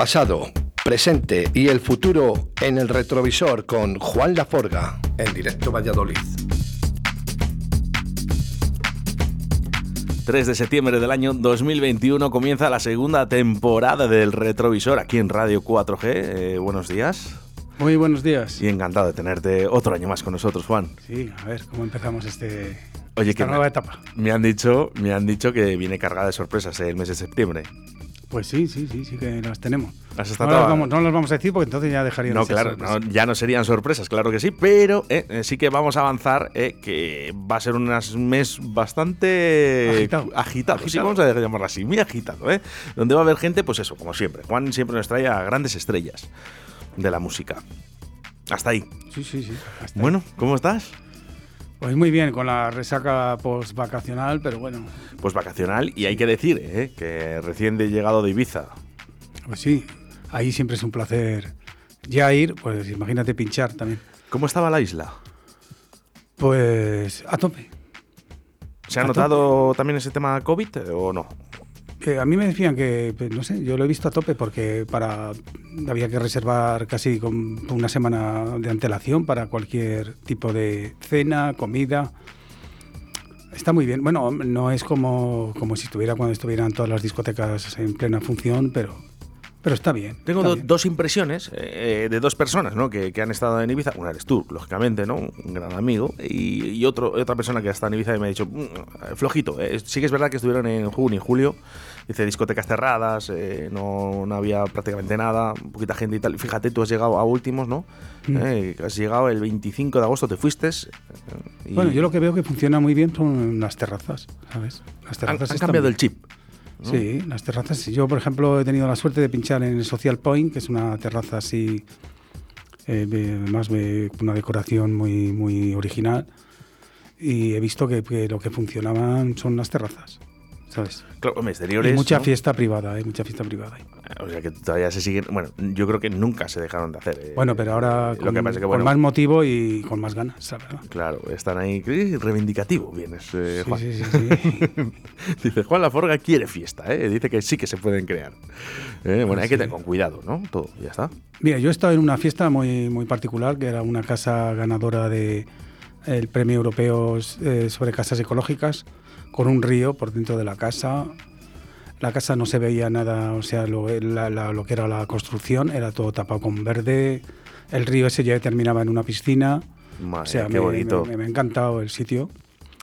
pasado, presente y el futuro en el retrovisor con Juan Laforga en directo Valladolid. 3 de septiembre del año 2021 comienza la segunda temporada del retrovisor aquí en Radio 4G. Eh, buenos días. Muy buenos días. Y encantado de tenerte otro año más con nosotros, Juan. Sí, a ver cómo empezamos este, Oye, esta que nueva me, etapa. me han dicho, me han dicho que viene cargada de sorpresas eh, el mes de septiembre. Pues sí, sí, sí, sí que las tenemos. Estado No las, vamos, no las vamos a decir porque entonces ya dejarían No, de ser claro, no, ya no serían sorpresas, claro que sí, pero eh, eh, sí que vamos a avanzar, eh, que va a ser un mes bastante Agitado. agitado, sí, vamos a llamarlo así, muy agitado, ¿eh? donde va a haber gente, pues eso, como siempre. Juan siempre nos trae a grandes estrellas de la música. Hasta ahí. Sí, sí, sí. hasta ahí. Bueno, ¿cómo estás? Pues muy bien, con la resaca post-vacacional, pero bueno, Pues vacacional y hay que decir eh, que recién de llegado de Ibiza. pues sí, ahí siempre es un placer ya ir, pues imagínate pinchar también. ¿Cómo estaba la isla? Pues a tope. ¿Se ha A notado también ese tema COVID eh, o no? A mí me decían que, pues, no sé, yo lo he visto a tope porque para había que reservar casi con una semana de antelación para cualquier tipo de cena, comida. Está muy bien. Bueno, no es como, como si estuviera cuando estuvieran todas las discotecas en plena función, pero, pero está bien. Tengo está do- bien. dos impresiones eh, de dos personas ¿no? que, que han estado en Ibiza. Una eres tú, lógicamente, ¿no? un gran amigo. Y, y otro, otra persona que ha estado en Ibiza y me ha dicho, "Mm, flojito. eh, sí que es verdad que estuvieron en junio y julio. Dice discotecas cerradas, eh, no, no había prácticamente nada, poquita gente y tal. Fíjate, tú has llegado a últimos, ¿no? Mm. Eh, has llegado el 25 de agosto, te fuiste. eh, y Bueno, yo lo que veo que funciona muy bien son las terrazas, ¿sabes? Las han, terrazas han están cambiado el chip. Sí, las terrazas. Yo, por ejemplo, he tenido la suerte de pinchar en Social Point, que es una terraza así, eh, además de una decoración muy, muy original. Y he visto que, que lo que funcionaban son las terrazas, ¿sabes? Claro, hombre, Y exteriores. mucha ¿no? fiesta privada, hay mucha fiesta privada. O sea que todavía se siguen. Bueno, yo creo que nunca se dejaron de hacer. eh, Bueno, pero ahora con, que que, con bueno, más motivo y con más ganas, verdad. Claro, están ahí. eh, Reivindicativo vienes, eh, Juan. sí, sí, sí. Dice, Juan Laforga quiere fiesta, ¿eh? Dice que sí que se pueden crear. Eh, bueno, hay que tener con cuidado, ¿no? Todo, ya está. Mira, yo he estado en una fiesta muy, muy particular, que era una casa ganadora de el premio europeo eh, sobre casas ecológicas, con un río por dentro de la casa. La casa no se veía nada, o sea, lo, la- la- lo que era la construcción era todo tapado con verde. El río ese ya terminaba en una piscina. Madre, o sea, qué me, bonito. me- me ha encantado el sitio.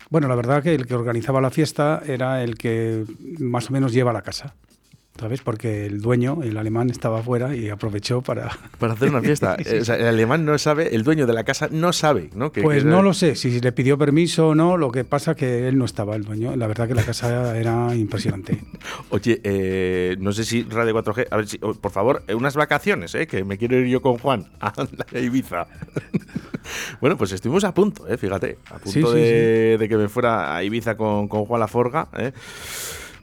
Bueno, la verdad que el que organizaba la fiesta era el que más o menos lleva la casa. ¿Sabes? Porque el dueño, el alemán, estaba afuera y aprovechó para, Para hacer una fiesta. O sea, el alemán no sabe, el dueño de la casa no sabe, ¿no? Que- Pues que- no lo sé, si le pidió permiso o no, lo que pasa que él no estaba el dueño. La verdad que la casa era impresionante. Oye, eh, no sé si Radio 4G. A ver si, oh, por favor, eh, unas vacaciones, ¿eh? Que me quiero ir yo con Juan a la Ibiza. bueno, pues estuvimos a punto, ¿eh? Fíjate, a punto Sí, sí, de, de que me fuera a Ibiza con, con Juan Laforga, ¿eh?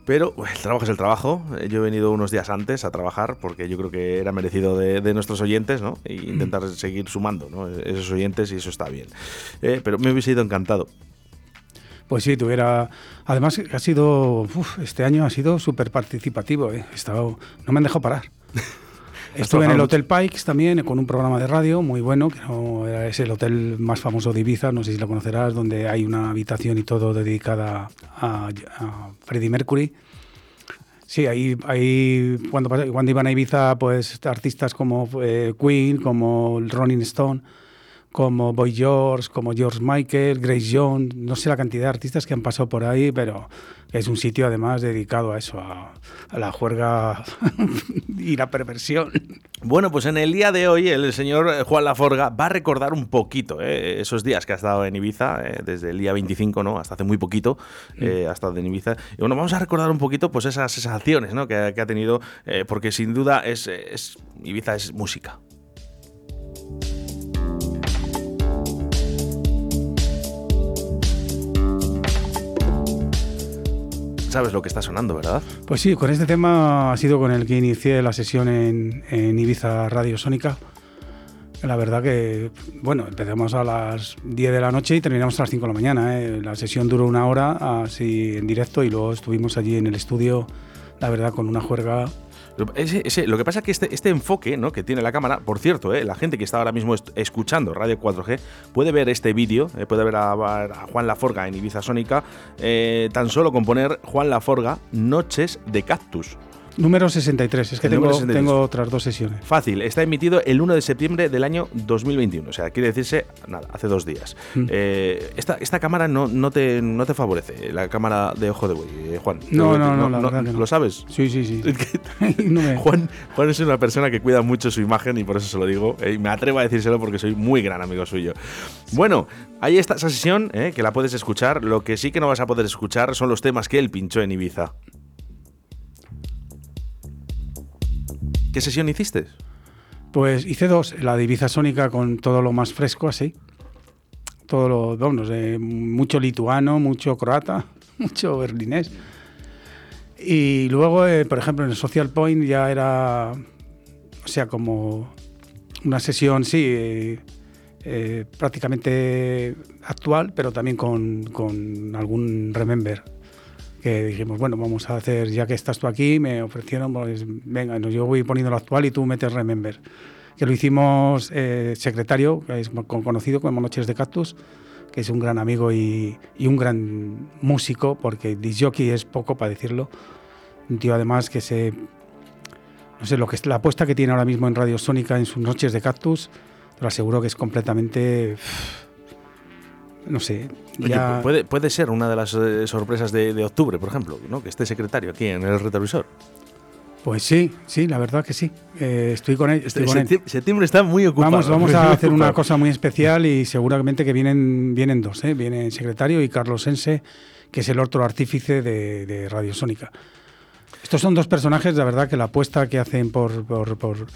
Pero bueno, el trabajo es el trabajo. Eh, Yo he venido unos días antes a trabajar porque yo creo que era merecido de, de nuestros oyentes, ¿no? E intentar seguir sumando, ¿no? Esos oyentes y eso está bien. Eh, pero me hubiese ido encantado. Pues sí, tuviera... Además, ha sido... uf, este año ha sido súper participativo. ¿eh? He estado, no me han dejado parar. Estuve en el Hotel Pikes también con un programa de radio muy bueno, que no, es el hotel más famoso de Ibiza, no sé si lo conocerás, donde hay una habitación y todo dedicada a, a Freddie Mercury. Sí, ahí, ahí cuando, cuando iban a Ibiza, pues artistas como eh, Queen, como Rolling Stone, como Boy George, como George Michael, Grace Jones, no sé la cantidad de artistas que han pasado por ahí, pero es un sitio además dedicado a eso, a, a la juerga y la perversión. Bueno, pues en el día de hoy el señor Juan Laforga va a recordar un poquito eh, esos días que ha estado en Ibiza, eh, desde el día 25, ¿no? Hasta hace muy poquito eh, ha estado en Ibiza. Y bueno, vamos a recordar un poquito pues esas sensaciones ¿no? que, que ha tenido, eh, porque sin duda es, es- Ibiza es música. Sabes lo que está sonando, ¿verdad? Pues sí, con este tema ha sido con el que inicié la sesión en, en Ibiza Radio Sónica. La verdad que, bueno, empezamos a las 10 de la noche y terminamos a las 5 de la mañana. ¿eh? La sesión duró una hora así en directo y luego estuvimos allí en el estudio, la verdad, con una juerga lo que pasa es que este, este enfoque ¿no? que tiene la cámara, por cierto, ¿eh? la gente que está ahora mismo escuchando Radio 4G puede ver este vídeo, eh, puede ver a, Juan Laforga en Ibiza Sónica, eh, tan solo con poner Juan Laforga Noches de Cactus. Número 63, es que tengo, tengo, otras dos sesiones. Fácil, está emitido el 1 de septiembre del año 2021, o sea, quiere decirse, nada, hace dos días. Mm. Eh, esta, esta cámara no, no, te, no te favorece, la cámara de ojo de buey, eh, Juan. No, no, no, no, ¿Lo sabes? Sí, sí, sí. Juan, Juan es una persona que cuida mucho su imagen y por eso se lo digo, eh, y me atrevo a decírselo porque soy muy gran amigo suyo. Bueno, ahí está esa sesión, que la puedes escuchar, lo que sí que no vas a poder escuchar son los temas que él pinchó en Ibiza. ¿Qué sesión hiciste? Pues hice dos, la de Ibiza Sónica con todo lo más fresco así. Todo lo, vamos, mucho lituano, mucho croata, mucho berlinés. Y luego, eh, por ejemplo, en el Social Point ya era, o sea, como una sesión, sí, eh, eh, prácticamente actual, pero también con, con algún remember que dijimos, bueno, vamos a hacer, ya que estás tú aquí, me ofrecieron, pues venga, yo voy poniendo lo actual y tú metes Remember. Que lo hicimos eh, secretario, que es conocido como Noches de Cactus, que es un gran amigo y, y un gran músico, porque disjockey es poco para decirlo. Un tío además que se... No sé, lo que es la apuesta que tiene ahora mismo en Radio Sónica en sus Noches de Cactus, te lo aseguro que es completamente no sé. Ya... puede, puede ser una de las eh, sorpresas de, octubre, por ejemplo, ¿no? que esté secretario aquí en el retrovisor. Pues sí, sí, la verdad que sí. Eh, estoy con él. Estoy septiembre, está muy ocupado. Vamos, vamos a hacer una cosa muy especial y seguramente que vienen, vienen dos. ¿eh? Viene el secretario y Carlos Ense, que es el otro artífice de, de Radio Sónica. Estos son dos personajes, la verdad, que la apuesta que hacen por, por, por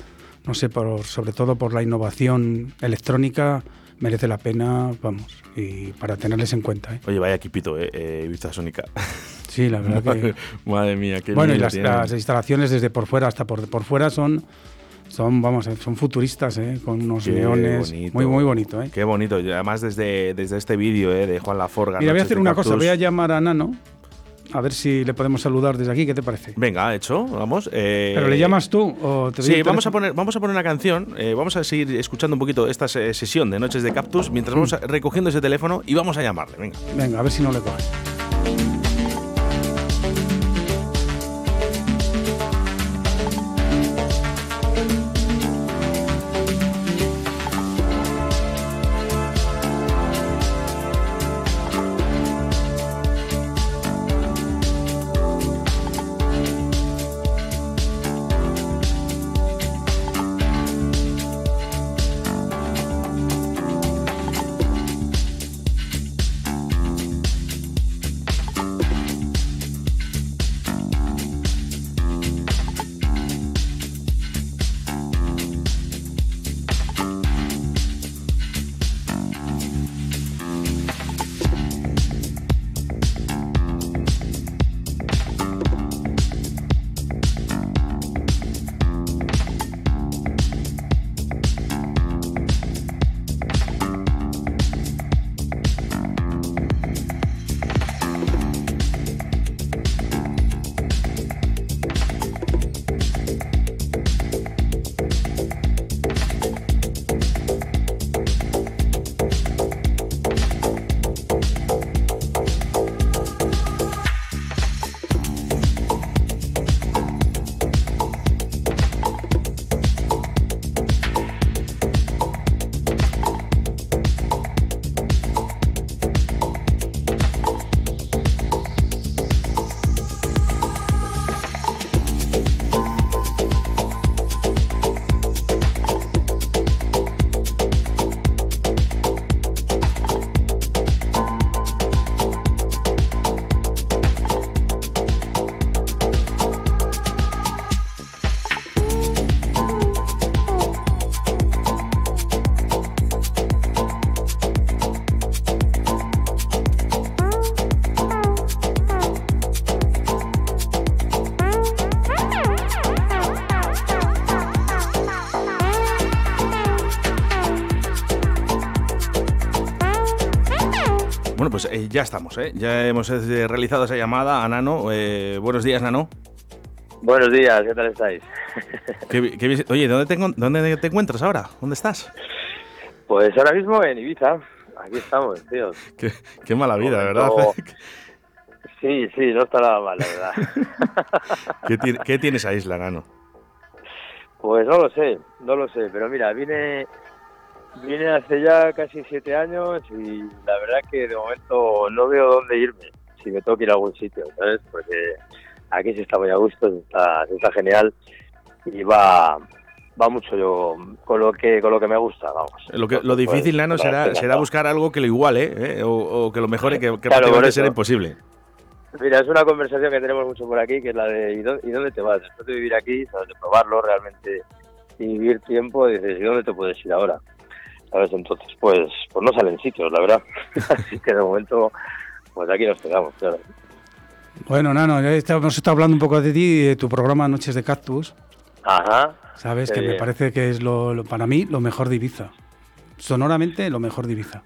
no sé, por, sobre todo por la innovación electrónica, merece la pena, vamos, y para tenerles en cuenta. ¿eh? Oye, vaya equipito, eh, eh Vista Sónica. Sí, la verdad que... Madre mía, qué Bueno, y las, instalaciones desde por fuera hasta por, por fuera son... Son, vamos, eh, son futuristas, ¿eh? con unos neones. Muy, muy bonito. ¿eh? Qué bonito. Además, desde, desde este vídeo ¿eh? de Juan Laforga. Mira, voy a hacer una cosa. Voy a llamar a Nano a ver si le podemos saludar desde aquí, ¿qué te parece? Venga, hecho, vamos. Eh, ¿Pero le llamas tú o te Sí, vamos a, poner, vamos a poner una canción, eh, vamos a seguir escuchando un poquito esta sesión de Noches de Cactus mientras vamos mm. recogiendo ese teléfono y vamos a llamarle, venga. Venga, a ver si no le coge. Ya estamos, ¿eh? ya hemos eh, realizado esa llamada a Nano. buenos días, Nano. Buenos días, ¿qué tal estáis? oye, ¿dónde te, ¿dónde te encuentras ahora? ¿Dónde estás? Pues ahora mismo en Ibiza. Aquí estamos, tío. Qué, mala vida, ¿verdad? Sí, sí, no está nada mal, la verdad. ¿Qué, ¿Qué, tienes a Isla, Nano? Pues no lo sé, no lo sé, pero mira, vine, vine hace ya casi siete años y la verdad que de momento no veo dónde irme, si me tengo que ir a algún sitio, ¿sabes? Porque aquí se está muy a gusto, está, está genial y va, va mucho yo con lo que con lo que me gusta, vamos. Lo, que, lo difícil, Nano, será, será buscar algo que lo iguale ¿eh? o, que lo mejore, que, que claro, ser imposible. Mira, es una conversación que tenemos mucho por aquí, que es la de ¿y dónde, te vas? Después de vivir aquí, sabes, de probarlo realmente y vivir tiempo, dices, ¿y dónde te puedes ir ahora? ¿Sabes? Entonces, pues, pues no salen sitios, la verdad. Así que de momento, pues aquí nos quedamos, claro. Bueno, Nano, hemos estado hablando un poco de ti y de tu programa Noches de Cactus. Ajá. Sabes que me parece que es lo, para mí lo mejor de Ibiza. Sonoramente lo mejor de Ibiza.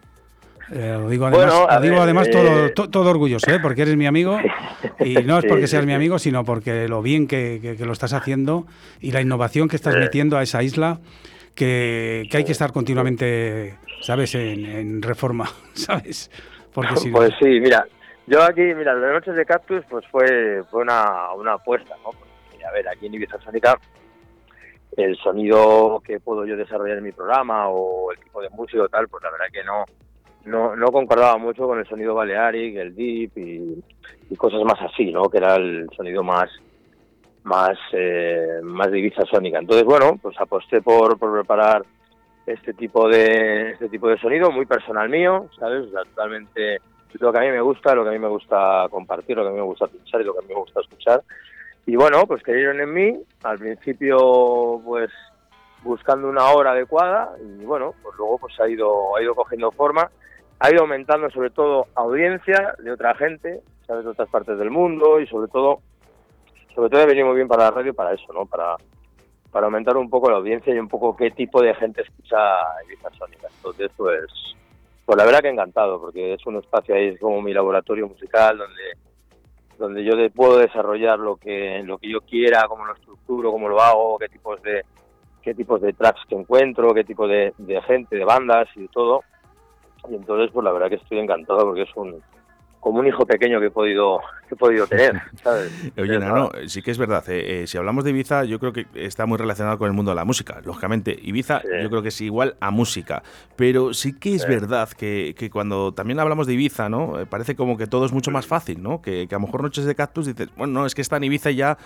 Eh, lo digo además, digo además todo, eh, todo, orgulloso, ¿eh? porque eres mi amigo y no es porque seas mi amigo, sino porque lo bien que, lo estás haciendo y la innovación que estás metiendo a esa isla que, hay que estar continuamente, ¿sabes?, en, reforma, ¿sabes? Pues sí, mira, yo aquí, mira, las noches de Cactus pues fue, fue una, una apuesta, ¿no? Porque, a ver, aquí en Ibiza Sónica el sonido que puedo yo desarrollar en mi programa o el tipo de música o tal, pues la verdad que no no, no concordaba mucho con el sonido Balearic, el Deep y, cosas más así, ¿no? Que era el sonido más más eh, más de Ibiza sónica. Entonces, bueno, pues aposté por, por preparar este tipo de este tipo de sonido muy personal mío, ¿sabes? totalmente lo que a mí me gusta, lo que a mí me gusta compartir, lo que a mí me gusta pensar y lo que a mí me gusta escuchar. Y bueno, pues creyeron en mí. Al principio, pues buscando una hora adecuada y bueno, pues luego pues ha ido ha ido cogiendo forma ha ido aumentando sobre todo audiencia de otra gente, ¿sabes? de otras partes del mundo y sobre todo, sobre todo ha venido muy bien para la radio para eso, ¿no? Para, para aumentar un poco la audiencia y un poco qué tipo de gente escucha Ibiza Sónica. Entonces, pues, pues la verdad que encantado, porque es un espacio ahí, es como mi laboratorio musical, donde donde yo puedo desarrollar lo que lo que yo quiera, cómo lo estructuro, cómo lo hago, qué tipos de qué tipos de tracks que encuentro, qué tipo de, de gente, de bandas y de todo. Y entonces, pues la verdad que estoy encantado porque es un como un hijo pequeño que he podido he podido tener, ¿sabes? Oye, no, sí que es verdad. Eh, eh, si hablamos de Ibiza, yo creo que está muy relacionado con el mundo de la música. Lógicamente, Ibiza yo creo que es igual a música. Pero sí que es verdad que, que, cuando también hablamos de Ibiza, ¿no? Eh, parece como que todo es mucho más fácil, ¿no? Que, que a lo mejor Noches de Cactus dices, bueno, no, es que está en Ibiza ya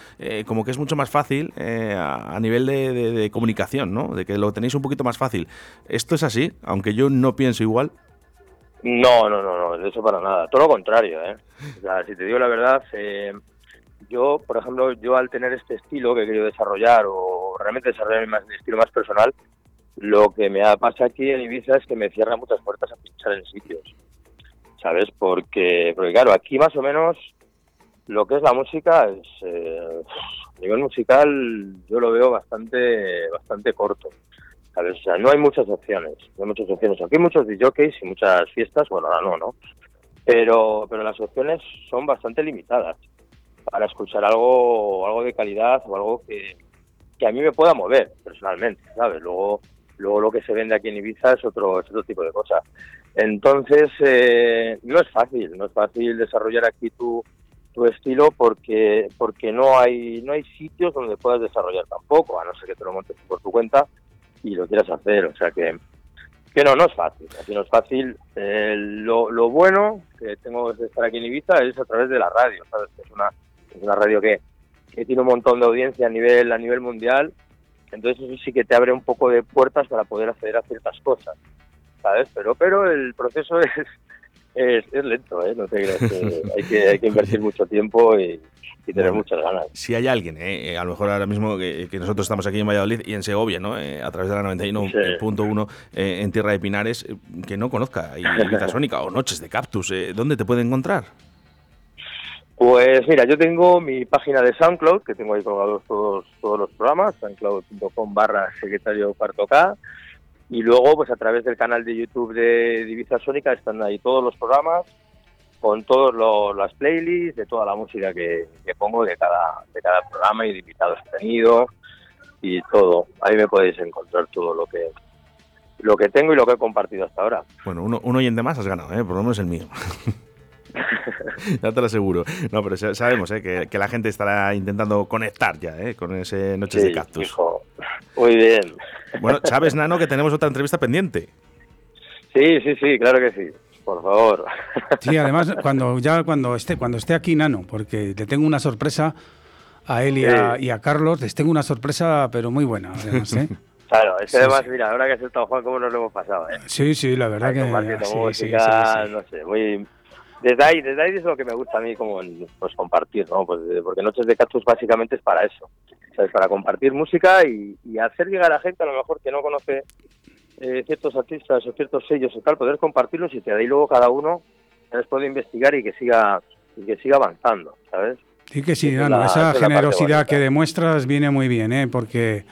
como que es mucho más fácil a, nivel de, de comunicación, ¿no? De que lo tenéis un poquito más fácil. ¿Esto es así? Aunque yo no pienso igual. No, no, no, no, eso para nada. Todo lo contrario, ¿eh? O sea, si te digo la verdad, eh, yo, por ejemplo, yo al tener este estilo que he querido desarrollar o realmente desarrollar mi estilo más personal, lo que me pasa aquí en Ibiza es que me cierra muchas puertas a pinchar en sitios, ¿sabes? Porque, porque claro, aquí más o menos lo que es la música es, eh, a nivel musical yo lo veo bastante, bastante corto. O sea, no hay muchas opciones, no hay muchas opciones. Aquí hay muchos DJs y muchas fiestas, bueno, ahora no, ¿no? Pero, pero las opciones son bastante limitadas para escuchar algo, algo de calidad o algo que, que a mí me pueda mover personalmente, ¿sabes? Luego, luego lo que se vende aquí en Ibiza es otro, es otro tipo de cosa. Entonces, eh, no es fácil, no es fácil desarrollar aquí tu, tu estilo porque porque no hay no hay sitios donde puedas desarrollar tampoco, a no ser que te lo montes por tu cuenta y lo quieras hacer. O sea que, que no, no es fácil. Aquí no es fácil. Eh, lo, lo, bueno que tengo de estar aquí en Ibiza es a través de la radio, ¿sabes? Es una, es una radio que, que tiene un montón de audiencia a nivel, a nivel mundial. Entonces eso sí que te abre un poco de puertas para poder acceder a ciertas cosas, ¿sabes? Pero, pero el proceso es, es, es lento, ¿eh? No te creas que hay que, hay que invertir mucho tiempo y, y tener muchas ganas. Si hay alguien, eh, eh, a lo mejor ahora mismo que, nosotros estamos aquí en Valladolid y en Segovia, ¿no? Eh, a través de la 91.1 en Tierra de Pinares, que no conozca Ibiza Sónica o Noches de Cactus, ¿dónde te puede encontrar? Pues mira, yo tengo mi página de SoundCloud, que tengo ahí colgados todos, todos los programas, soundcloud.com barra secretario K, y luego pues a través del canal de YouTube de Ibiza Sónica están ahí todos los programas, con todas las playlists de toda la música que, pongo de cada, de cada programa y de invitados que he tenido y todo. Ahí me podéis encontrar todo lo que lo que tengo y lo que he compartido hasta ahora. Bueno, uno, un oyente más has ganado, ¿eh? por lo menos el mío. ya te lo aseguro. No, pero sabemos ¿eh? que, la gente estará intentando conectar ya ¿eh? con ese Noches de Cactus. Muy bien. Bueno, sabes, Nano, que tenemos otra entrevista pendiente. Sí, sí, sí, claro que sí. Por favor. Sí, además, cuando ya cuando esté, cuando esté aquí, Nano, porque le tengo una sorpresa a él y, a, Carlos, les tengo una sorpresa, pero muy buena, además, ¿eh? Claro, es que además, mira, ahora que has estado Juan, cómo nos lo hemos pasado, ¿eh? Sí, sí, la verdad que... música, no sé, muy... Desde ahí, desde ahí es lo que me gusta a mí como pues compartir, ¿no? Pues, porque Noches de Cactus básicamente es para eso, ¿sabes? Para compartir música y, y hacer llegar a gente a lo mejor que no conoce eh, ciertos artistas o ciertos sellos o tal, poder compartirlos y que de ahí luego cada uno les puede investigar y que siga y que siga avanzando, ¿sabes? Sí que sí, esa, generosidad que demuestras viene muy bien, ¿eh? porque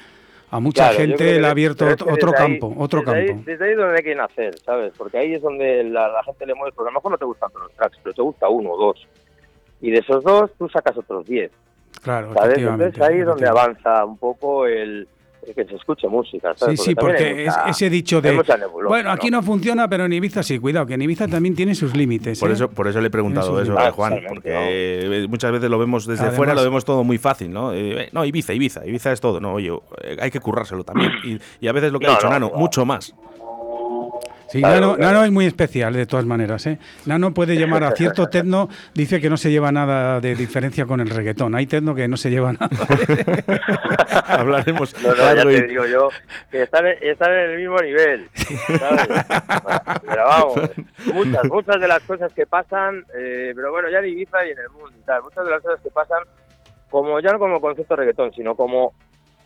a mucha gente le ha abierto otro campo, otro desde campo. Ahí, desde ahí es donde hay que nacer, ¿sabes? Porque ahí es donde la, gente le mueve, porque a lo mejor no te gustan todos los tracks, pero te gusta uno o dos. Y de esos dos tú sacas otros diez. Claro, ¿sabes? Entonces ahí es donde avanza un poco el, que se escuche música. Sí, sí, porque, ese dicho de. Bueno, aquí ¿no? funciona, pero en Ibiza sí, cuidado, que en Ibiza también tiene sus límites. Por, ¿eh? eso, por eso le he preguntado eso, a Juan, porque muchas veces lo vemos desde fuera, lo vemos todo muy fácil, ¿no? Eh, no, Ibiza, Ibiza, Ibiza es todo. No, oye, hay que currárselo también. Y, a veces lo que ha dicho Nano, mucho más. Sí, Nano, es muy especial de todas maneras. ¿eh? Nano puede llamar a cierto tecno, dice que no se lleva nada de diferencia con el reggaetón. Hay tecno que no se lleva nada. Hablaremos. No, no, ya te digo yo que están, están en el mismo nivel. Pero vamos, muchas, muchas de las cosas que pasan, eh, pero bueno, ya en Ibiza y en el mundo y tal, muchas de las cosas que pasan, como ya no como concepto reggaetón, sino como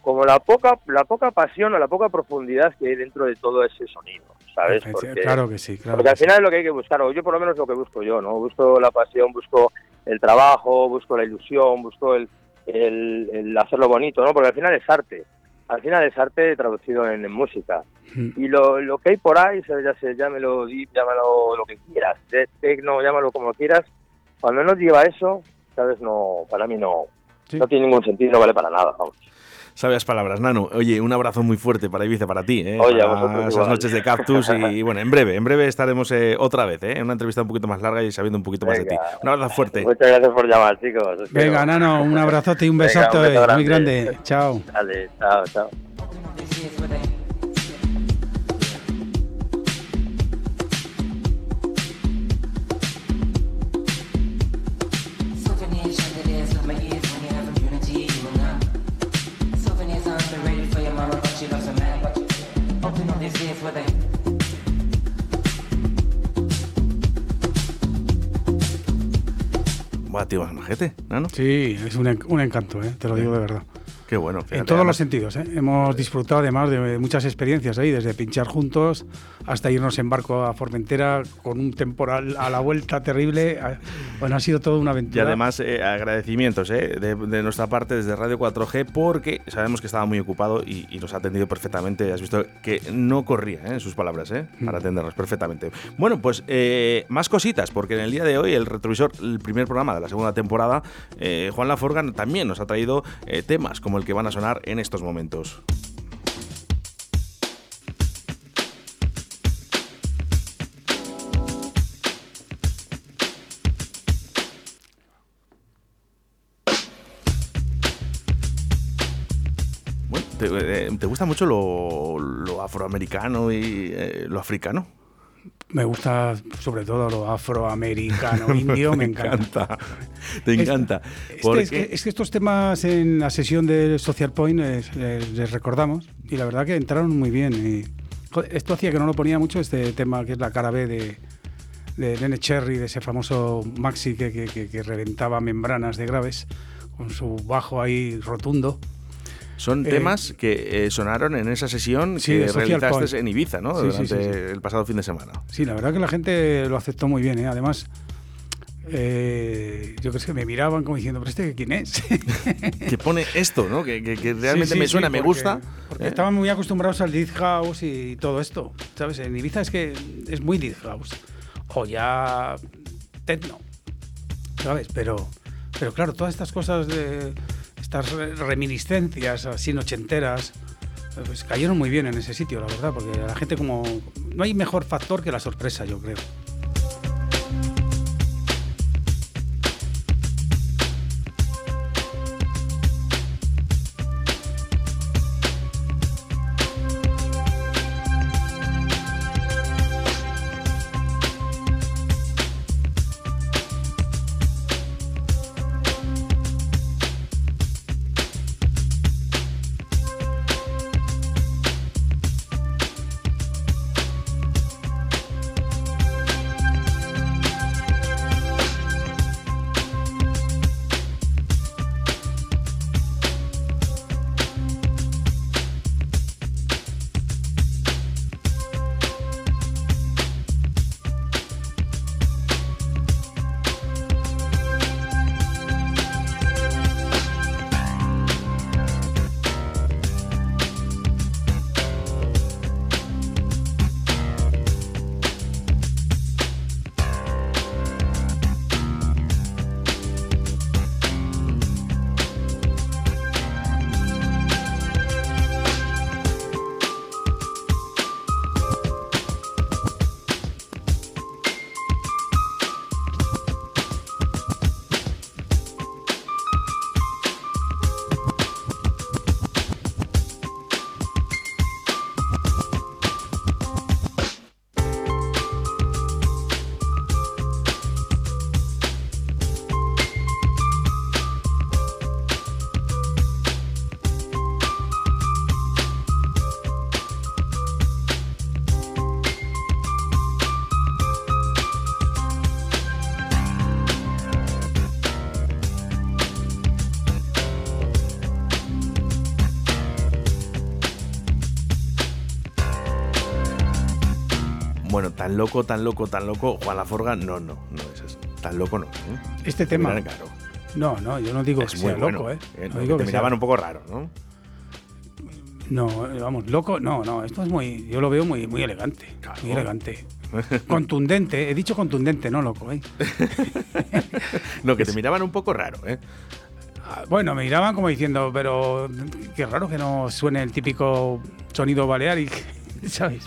como la poca la poca pasión o la poca profundidad que hay dentro de todo ese sonido. ¿sabes? Porque, claro que sí, Porque al final es lo que hay que buscar, o yo por lo menos lo que busco yo, ¿no? Busco la pasión, busco el trabajo, busco la ilusión, busco el, el, hacerlo bonito, ¿no? Porque al final es arte. Al final es arte traducido en, música. Mm. Y lo, lo que hay por ahí, ya sé, llámelo deep, llámalo lo que quieras, techno, llámalo como quieras, cuando no lleva eso, ¿sabes? No, para mí no, no tiene ningún sentido, no vale para nada, vamos. Sabias palabras, Nano. Oye, un abrazo muy fuerte para Ibiza, para ti. ¿eh? Oye, para esas noches de cactus. y bueno, en breve, en breve estaremos eh, otra vez, ¿eh? en una entrevista un poquito más larga y sabiendo un poquito más de ti. Un abrazo fuerte. Muchas gracias por llamar, chicos. Venga, Nano, un abrazote y un besote muy grande. Chao. Dale, chao, chao. Tío más majete, ¿no? Sí, es un, un encanto, ¿eh? te lo digo de verdad. Qué bueno. en todos los sentidos. ¿eh? Hemos disfrutado además de muchas experiencias ahí, desde pinchar juntos hasta irnos en barco a Formentera con un temporal a la vuelta terrible. Ah, bueno, ha sido toda una aventura. Y además, eh, agradecimientos ¿eh? de, nuestra parte desde Radio 4G porque sabemos que estaba muy ocupado y, nos ha atendido perfectamente. Has visto que no corría ¿eh? en sus palabras mm. para atendernos perfectamente. Bueno, pues más cositas, porque en el día de hoy, el retrovisor, el primer programa de la segunda temporada, Juan Laforgan también nos ha traído temas como el que van a sonar en estos momentos. Bueno, ¿te, eh, gusta mucho lo, afroamericano y eh, lo africano? Me gusta sobre todo lo afroamericano, indio, me encanta. Te encanta. Es, que, estos temas en la sesión de Social Point les, recordamos y la verdad que entraron muy bien. Y, esto hacía que no lo ponía mucho, este tema que es la cara B de, de Cherry, de ese famoso Maxi que, que reventaba membranas de graves con su bajo ahí rotundo. Son eh, temas que eh, sonaron en esa sesión que realizaste en Ibiza, ¿no? Durante el pasado fin de semana. Sí, la verdad que la gente lo aceptó muy bien, ¿eh? Además, yo creo que me miraban como diciendo, ¿pero este quién es? que pone esto, ¿no? Que, realmente me suena, me gusta. Porque estaban muy acostumbrados al Death House y todo esto, ¿sabes? En Ibiza es que es muy Death House. O ya techno, ¿sabes? Pero, pero claro, todas estas cosas de estas reminiscencias así ochenteras, pues cayeron muy bien en ese sitio, la verdad, porque la gente como... No hay mejor factor que la sorpresa, yo creo. Tan loco, tan loco, tan loco, Juan Laforga, no, no, no es eso. Tan loco no. ¿eh? Este tema. No, no, yo no digo que sea loco, ¿eh? ¿eh? No digo te que miraban un poco raro, ¿no? No, vamos, loco, no, no, esto es muy, yo lo veo muy, muy elegante, muy elegante. contundente, he dicho contundente, no loco, ¿eh? no, que te miraban un poco raro, ¿eh? Ah, bueno, me miraban como diciendo, pero qué raro que no suene el típico sonido balear y, ¿sabes?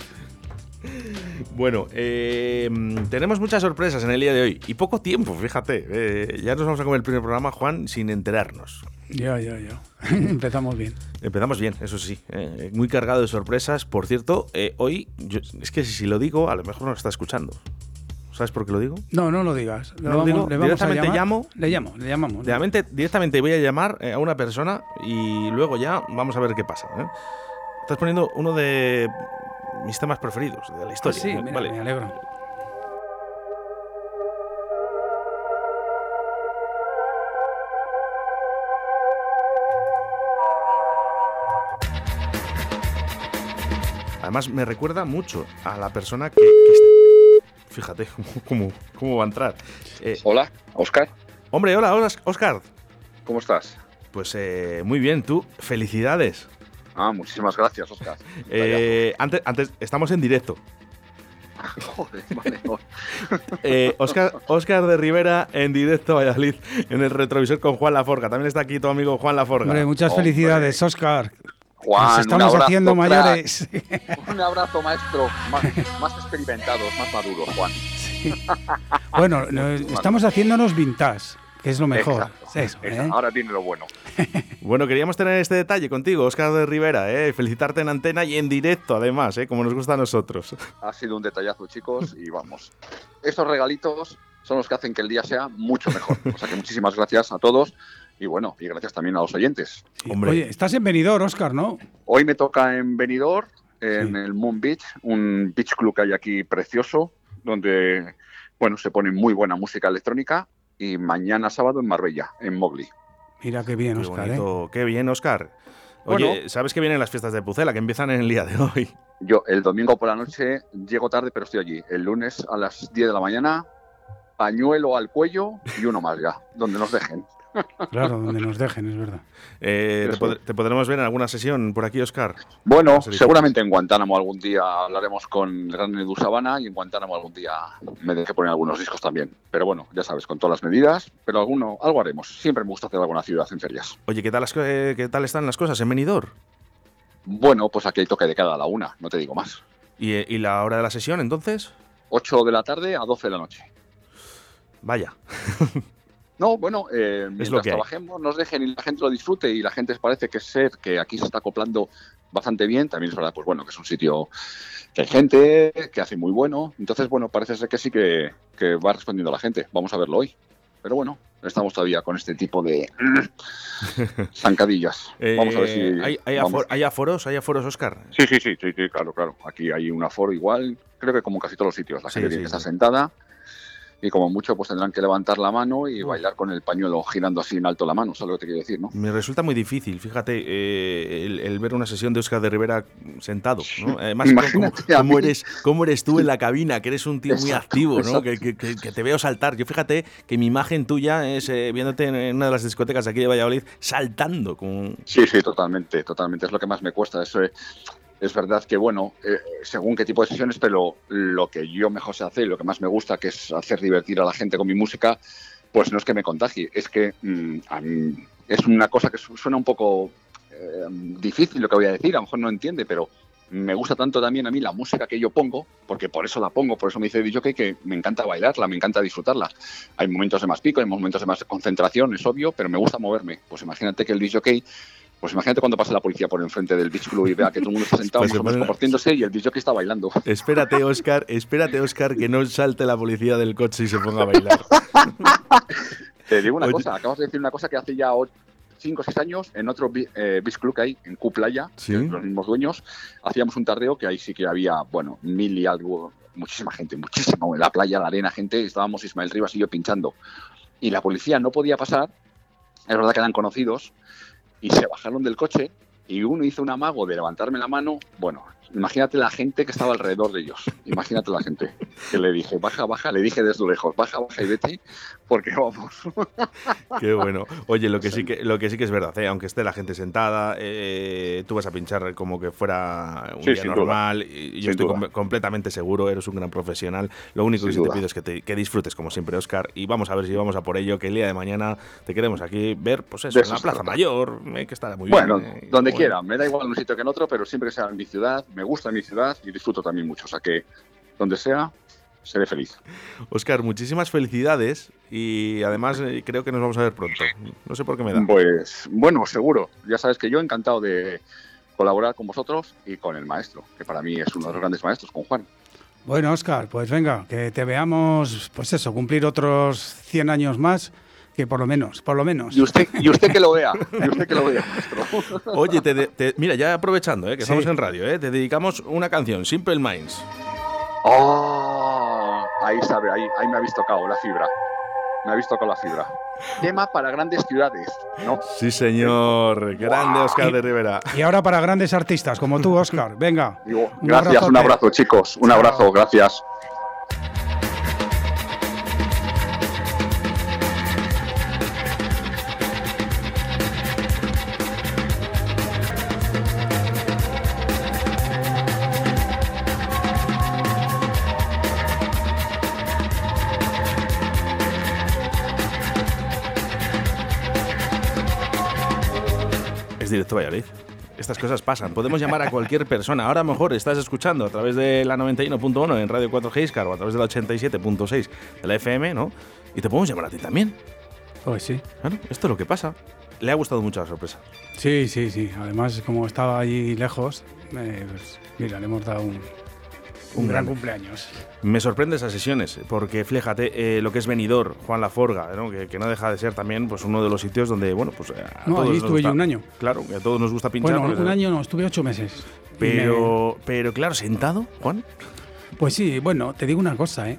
Bueno, eh, tenemos muchas sorpresas en el día de hoy y poco tiempo, fíjate. Eh, ya nos vamos a comer el primer programa, Juan, sin enterarnos. Ya, ya, ya. Empezamos bien. Empezamos bien, eso sí. Eh, muy cargado de sorpresas. Por cierto, hoy, es que si lo digo, a lo mejor no lo está escuchando. ¿Sabes por qué lo digo? No, no lo digas. Le vamos, digo, directamente llamo. Le llamo, le llamamos. Directamente, directamente voy a llamar a una persona y luego ya vamos a ver qué pasa. Estás poniendo uno de mis temas preferidos de la historia. Ah, sí, vale. me alegro. Además, me recuerda mucho a la persona que. Fíjate cómo, cómo, va a entrar. Eh, hola, Oscar. Hombre, hola, Oscar. ¿Cómo estás? Pues eh, muy bien, tú. Felicidades. Ah, muchísimas gracias, Oscar. Eh, antes, antes, estamos en directo. Joder, vale. eh, Oscar, de Rivera en directo a Valladolid en el retrovisor con Juan Laforga. También está aquí tu amigo Juan Laforga. Hombre, muchas felicidades, Oscar. Juan, Nos estamos haciendo mayores. Un abrazo, maestro. Más, experimentados, más maduros, Juan. Bueno, estamos haciéndonos vintage que es lo mejor. ¿eh? Ahora tiene lo bueno. bueno, queríamos tener este detalle contigo, Oscar de Rivera, ¿eh? felicitarte en antena y en directo, además, ¿eh? como nos gusta a nosotros. Ha sido un detallazo, chicos, y vamos. Estos regalitos son los que hacen que el día sea mucho mejor. O sea que muchísimas gracias a todos y bueno, y gracias también a los oyentes. Oye, estás en Benidorm, Oscar, ¿no? Hoy me toca en Benidorm, en el Moon Beach, un beach club que hay aquí precioso, donde bueno, se pone muy buena música electrónica y mañana sábado en Marbella, en Mowgli. Mira qué bien, Oscar. ¿eh? Qué bien, Oscar. Oye, ¿sabes que vienen las fiestas de Pucela, que empiezan en el día de hoy? Yo el domingo por la noche llego tarde, pero estoy allí. El lunes a las 10 de la mañana, pañuelo al cuello y uno más ya, donde nos dejen. Claro, donde nos dejen, es verdad. Eh, te, Eso. pod- te podremos ver en alguna sesión por aquí, Oscar. Bueno, seguramente en Guantánamo algún día hablaremos con el gran Edu Sabana y en Guantánamo algún día me dejé poner algunos discos también. Pero bueno, ya sabes, con todas las medidas, pero alguno, algo haremos. Siempre me gusta hacer alguna ciudad en ferias. Oye, ¿qué tal, las eh, ¿qué tal están las cosas en Benidorm? Bueno, pues aquí hay toque de cada a la una, no te digo más. ¿Y, eh, y la hora de la sesión, entonces? 8 de la tarde a 12 de la noche. Vaya. No, bueno, eh, mientras lo que hay. trabajemos, nos dejen y la gente lo disfrute y la gente parece que ser que aquí se está acoplando bastante bien. También es verdad, pues bueno, que es un sitio que hay gente, que hace muy bueno. Entonces, bueno, parece ser que sí que, que va respondiendo la gente. Vamos a verlo hoy. Pero bueno, estamos todavía con este tipo de zancadillas. Vamos a ver si... Eh, ¿hay, hay, vamos. afor- hay aforos? ¿Hay aforos, Oscar? Sí, sí, sí, sí, sí, claro, claro. Aquí hay un aforo igual, creo que como casi todos los sitios. La Sí, gente tiene sí, que estar sentada y como mucho pues tendrán que levantar la mano y bailar con el pañuelo girando así en alto la mano, ¿sabes lo que te quiero decir, no? Me resulta muy difícil, fíjate, eh, el, el ver una sesión de Oscar de Rivera sentado. ¿no? Además, ¿cómo- Imagínate ¿cómo, eres, ¿cómo eres tú en la cabina? Que eres un tío muy Exacto, activo, ¿no? Que, que- que- que te veo saltar. Yo fíjate que mi imagen tuya es eh, viéndote en, una de las discotecas aquí de Valladolid saltando. Con... Sí, sí, totalmente, totalmente. Es lo que más me cuesta. Eso es, es verdad que, bueno, eh, según qué tipo de sesiones, pero lo que yo mejor sé hacer, lo que más me gusta, que es hacer divertir a la gente con mi música, pues no es que me contagie, es que mm, es una cosa que su- suena un poco eh, difícil lo que voy a decir, a lo mejor no entiende, pero me gusta tanto también a mí la música que yo pongo, porque por eso la pongo, por eso me dice DJ que me encanta bailarla, me encanta disfrutarla. Hay momentos de más pico, hay momentos de más concentración, es obvio, pero me gusta moverme. Pues imagínate que el DJ pues imagínate cuando pase la policía por enfrente del Beach Club y vea que todo el mundo está sentado, Pues se más compartiéndose y el DJ está bailando. Espérate, Oscar, espérate, Oscar, que no salte la policía del coche y se ponga a bailar. Te digo una Oye. cosa, acabas de decir una cosa que hace ya 5 o 6 años en otro eh, beach club que hay en Q Playa, Sí. que los mismos dueños, hacíamos un tardeo que ahí sí que había, bueno, mil y algo, muchísima gente, muchísimo, en la playa, la arena, gente, estábamos Ismael Rivas y yo pinchando. Y la policía no podía pasar, es verdad que eran conocidos, y se bajaron del coche y uno hizo un amago de levantarme la mano, bueno, imagínate la gente que estaba alrededor de ellos, imagínate la gente, que le dije, baja, baja, le dije desde lejos, baja, baja y vete, porque vamos. Qué bueno. Oye, lo que sí que, lo que, sí que es verdad, ¿eh? aunque esté la gente sentada, eh, tú vas a pinchar como que fuera un Sí, día normal. Y yo Sin estoy com- completamente seguro, eres un gran profesional. Lo único que sí te pido es que, te- que disfrutes, como siempre, Oscar. Y vamos a ver si vamos a por ello, que el día de mañana te queremos aquí ver, pues eso, en la Plaza. Mayor, eh, que estará muy Bueno, bien. eh, donde bueno. quiera, me da igual un sitio que en otro, pero siempre que sea en mi ciudad, me gusta mi ciudad y disfruto también mucho. O sea que donde sea, seré feliz. Oscar, muchísimas felicidades y además eh, creo que nos vamos a ver pronto. No sé por qué me da. Pues bueno, seguro. Ya sabes que yo encantado de colaborar con vosotros y con el maestro, que para mí es uno de los grandes maestros, con Juan. Bueno, Oscar, pues venga, que te veamos, pues eso, cumplir otros 100 años más, que por lo menos, por lo menos. Y usted, y usted que lo vea, y usted que lo vea, maestro. Oye, te de- te- mira, ya aprovechando, eh, que Sí. estamos en radio, eh, te dedicamos una canción, Simple Minds. ¡Oh! Ahí sabe, ahí, ahí me habéis tocado la fibra. Me habéis tocado la fibra. Tema para grandes ciudades, ¿no? Sí, señor. Grande Oscar de Rivera. Y ahora para grandes artistas como tú, Oscar, venga. Digo, Un gracias, un abrazo, chicos. Un Chao. abrazo, gracias. Directo Valladolid. Estas cosas pasan. Podemos llamar a cualquier persona. Ahora mejor estás escuchando a través de la 91.1 en Radio 4 G o a través de la 87.6 de la FM, ¿no? Y te podemos llamar a ti también. Pues sí. Claro, esto es lo que pasa. Le ha gustado mucho la sorpresa. Sí, sí, sí. Además, como estaba allí lejos, eh, pues, mira, le hemos dado un, un gran cumpleaños. Me sorprende esas sesiones, porque fíjate eh, lo que es venidor, Juan Laforga, ¿no? que, que no deja de ser también pues, uno de los sitios donde, bueno, pues a No, todos allí estuve yo gusta- un año. Claro, a todos nos gusta pinchar. Bueno, un año no, estuve ocho meses. Pero, pero claro, sentado, Juan. pues sí, bueno, te digo una cosa, ¿eh?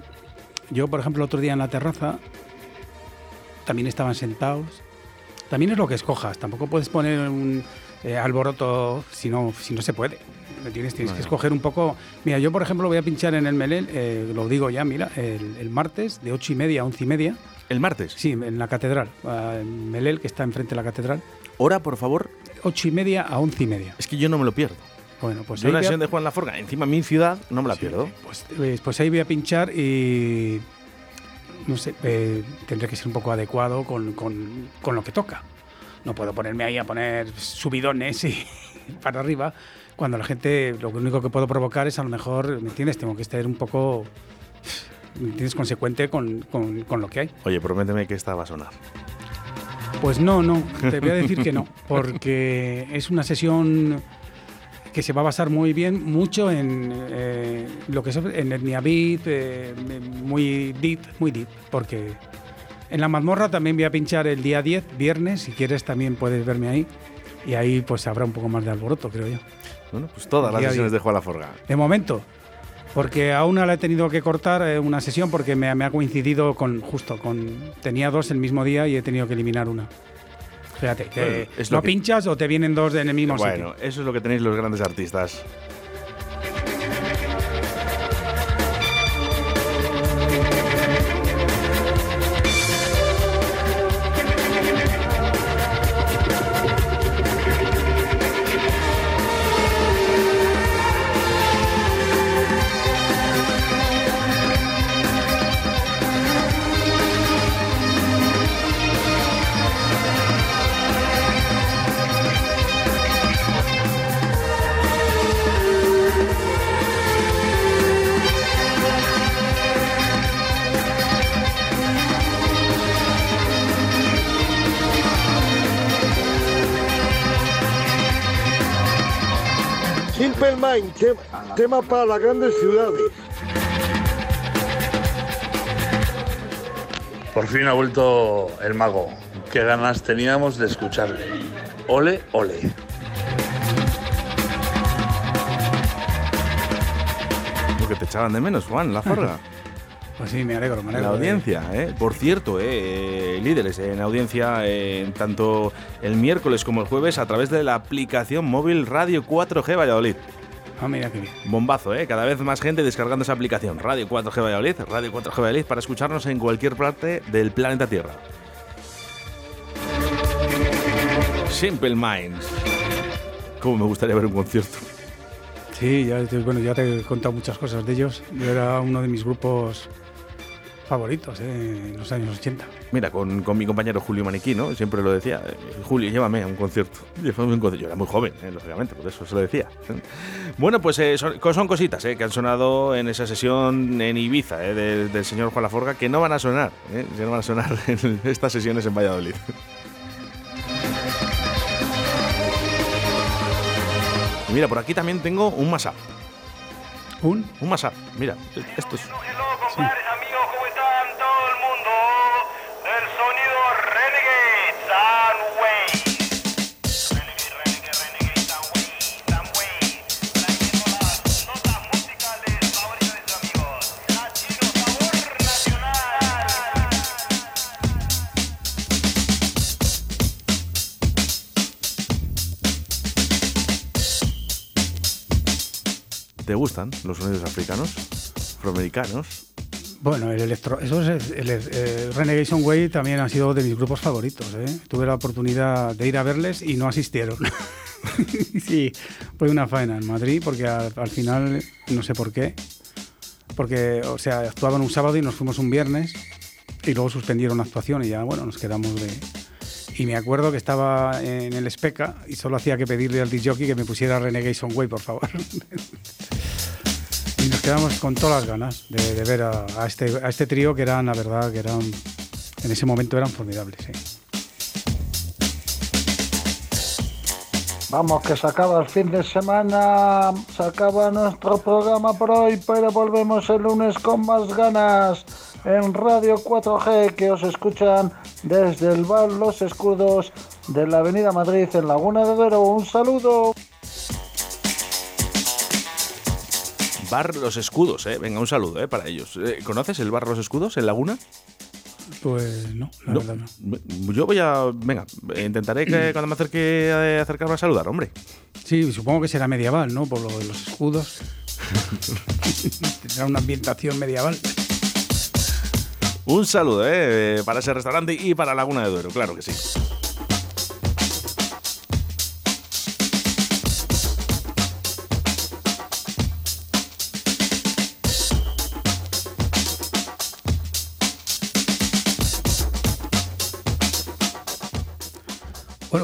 Yo, por ejemplo, otro día en la terraza, también estaban sentados. También es lo que escojas. Tampoco puedes poner un eh, alboroto si no, si no se puede. Tienes que escoger un poco. Mira, yo, por ejemplo, voy a pinchar en el Melel, eh, lo digo ya, mira, el, el martes de ocho y media a once y media. ¿El martes? Sí, en la catedral, en Melel, que está enfrente de la catedral. Hora, por favor. Ocho y media a once y media. Es que yo no me lo pierdo. Bueno, pues ahí una a- sesión de Juan Laforga, encima mi ciudad, no me la pierdo. Pues, eh, pues ahí voy a pinchar y no sé, eh, tendré que ser un poco adecuado con, con- con lo que toca. No puedo ponerme ahí a poner subidones y para arriba cuando la gente lo único que puedo provocar es a lo mejor, ¿me entiendes? Tengo que estar un poco, ¿me entiendes? Consecuente con, con- con lo que hay. Oye, prométeme que esta va a sonar. Pues no, no, te voy a decir que no, porque es una sesión que se va a basar muy bien, mucho en eh, lo que es en etnia beat, eh, muy deep, muy deep, porque en la mazmorra también voy a pinchar el día 10, viernes, si quieres también puedes verme ahí, y ahí pues habrá un poco más de alboroto, creo yo. Bueno, pues todas las sesiones de Juan Laforga. De momento, porque a una la he tenido que cortar eh, una sesión porque me, me ha coincidido con, justo, con, tenía dos el mismo día y he tenido que eliminar una. Fíjate, te- Bueno, es lo que- pinchas o te vienen dos en el mismo Bueno, sitio. eso es lo que tenéis los grandes artistas. Simple Mind, te- tema para las grandes ciudades. Por fin ha vuelto el mago. Qué ganas teníamos de escucharle. Ole, ole. Lo que te echaban de menos, Juan Laforga. Pues sí, me alegro, me alegro. la audiencia, ¿eh? Por cierto, ¿eh? Eh, líderes en audiencia eh, tanto el miércoles como el jueves a través de la aplicación móvil Radio 4G Valladolid. Ah, mira qué bien. Bombazo, ¿eh? Cada vez más gente descargando esa aplicación. Radio 4G Valladolid, Radio 4G Valladolid, para escucharnos en cualquier parte del planeta Tierra. Simple Minds. Cómo me gustaría ver un concierto. Sí, ya, bueno, ya te he contado muchas cosas de ellos. Yo era uno de mis grupos favoritos eh, en los años 80. Mira, con, con mi compañero Julio Maniquí, ¿no? Siempre lo decía. eh, Julio, llévame a un concierto. Llévame un concierto. Yo era muy joven, eh, lógicamente, por eso se lo decía. Bueno, pues eh, son, son cositas eh, que han sonado en esa sesión en Ibiza eh, del, del señor Juan Laforga que no van a sonar, que no van a sonar en estas sesiones en Valladolid. Mira, por aquí también tengo un mashup. ¿Un? Un mashup. Mira, esto es. Los sonidos africanos? Afroamericanos. Bueno, el electro, eso es el, el- eh, Renegation Way también ha sido de mis grupos favoritos. ¿eh? Tuve la oportunidad de ir a verles y no asistieron. sí, fue una faena en Madrid porque al, al final no sé por qué, porque o sea actuaban un sábado y nos fuimos un viernes y luego suspendieron la actuación y ya bueno nos quedamos de y me acuerdo que estaba en el Speca y solo hacía que pedirle al DJ que me pusiera Renegation Way por favor. Quedamos con todas las ganas de, ver a, este, a este trío que eran, la verdad, que eran, en ese momento eran formidables. sí. Vamos, que se acaba el fin de semana, se acaba nuestro programa por hoy, pero volvemos el lunes con más ganas en Radio 4G que os escuchan desde el bar Los Escudos de la Avenida Madrid en Laguna de Duero. Un saludo. Bar Los Escudos, ¿eh? Venga, un saludo, ¿eh? Para ellos. Eh, ¿Conoces el Bar Los Escudos en Laguna? Pues no, la No. verdad no. Yo voy a... Venga, intentaré que cuando me acerque a acercarme a saludar, hombre. Sí, supongo que será medieval, ¿no? Por lo de los escudos. Tendrá una ambientación medieval. Un saludo ¿eh? para ese restaurante y para Laguna de Duero, claro que sí.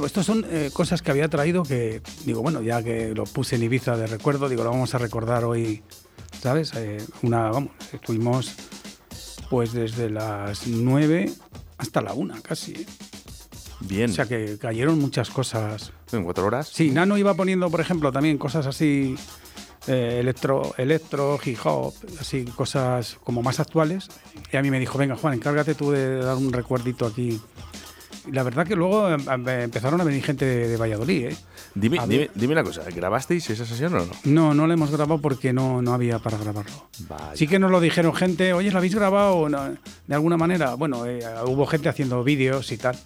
Estos son eh, cosas que había traído que, digo, bueno, ya que lo puse en Ibiza de recuerdo, digo, lo vamos a recordar hoy, ¿sabes? Eh, una, vamos, estuvimos pues desde las 9 hasta la 1 casi. ¿eh? Bien. O sea que cayeron muchas cosas. ¿En cuatro horas? Sí, Nano iba poniendo, por ejemplo, también cosas así, eh, electro, electro, hip hop, así cosas como más actuales. Y a mí me dijo, venga Juan, encárgate tú de dar un recuerdito aquí. La verdad que luego em- em- empezaron a venir gente de, de Valladolid, ¿eh? Dime, dime, dime una cosa, ¿grabasteis esa sesión o no? No, no lo hemos grabado porque no, no había para grabarlo. Vaya. Sí que nos lo dijeron gente, oye, ¿lo habéis grabado de alguna manera? Bueno, eh, hubo gente haciendo vídeos y tal.